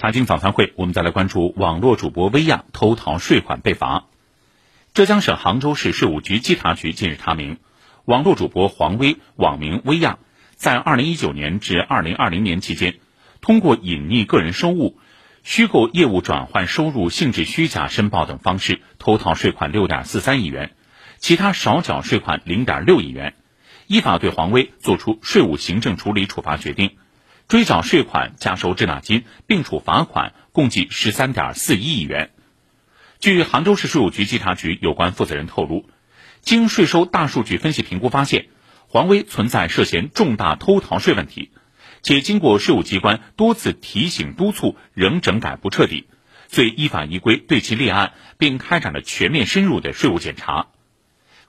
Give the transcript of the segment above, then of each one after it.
财经早餐会，我们再来关注网络主播薇娅偷逃税款被罚。浙江省杭州市税务局稽查局近日查明，网络主播黄薇（网名薇娅）在2019年至2020年期间，通过隐匿个人收入、虚构业务转换收入性质虚假申报等方式，偷逃税款6.43亿元，其他少缴税款0.6亿元，依法对黄薇作出税务行政处理处罚决定。追缴税款、加收滞纳金，并处罚款，共计十三点四一亿元。据杭州市税务局稽查局有关负责人透露，经税收大数据分析评估发现，黄威存在涉嫌重大偷逃税问题，且经过税务机关多次提醒督促，仍整改不彻底，遂依法依规对其立案，并开展了全面深入的税务检查。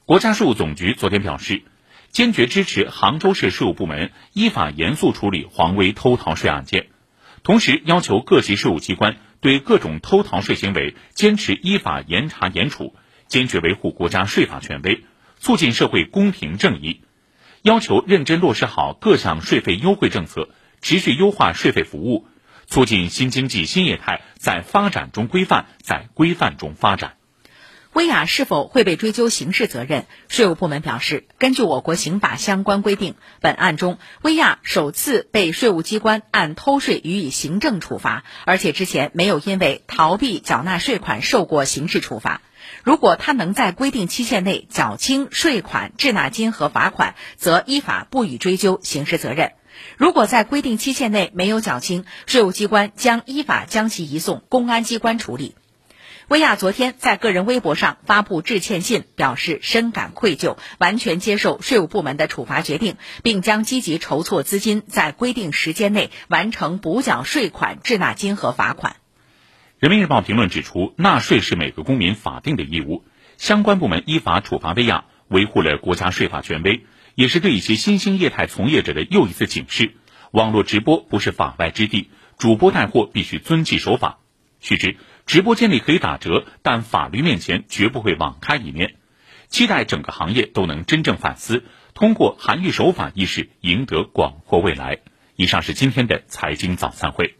国家税务总局昨天表示。坚决支持杭州市税务部门依法严肃处理黄威偷逃税案件，同时要求各级税务机关对各种偷逃税行为坚持依法严查严处，坚决维护国家税法权威，促进社会公平正义。要求认真落实好各项税费优惠政策，持续优化税费服务，促进新经济新业态在发展中规范，在规范中发展。薇娅是否会被追究刑事责任？税务部门表示，根据我国刑法相关规定，本案中薇娅首次被税务机关按偷税予以行政处罚，而且之前没有因为逃避缴纳税款受过刑事处罚。如果他能在规定期限内缴清税款、滞纳金和罚款，则依法不予追究刑事责任；如果在规定期限内没有缴清，税务机关将依法将其移送公安机关处理。薇娅昨天在个人微博上发布致歉信，表示深感愧疚，完全接受税务部门的处罚决定，并将积极筹措资金，在规定时间内完成补缴税款、滞纳金和罚款。人民日报评论指出，纳税是每个公民法定的义务，相关部门依法处罚薇娅，维护了国家税法权威，也是对一些新兴业态从业者的又一次警示：网络直播不是法外之地，主播带货必须遵纪守法。须知，直播间里可以打折，但法律面前绝不会网开一面。期待整个行业都能真正反思，通过韩愈守法意识，赢得广阔未来。以上是今天的财经早餐会。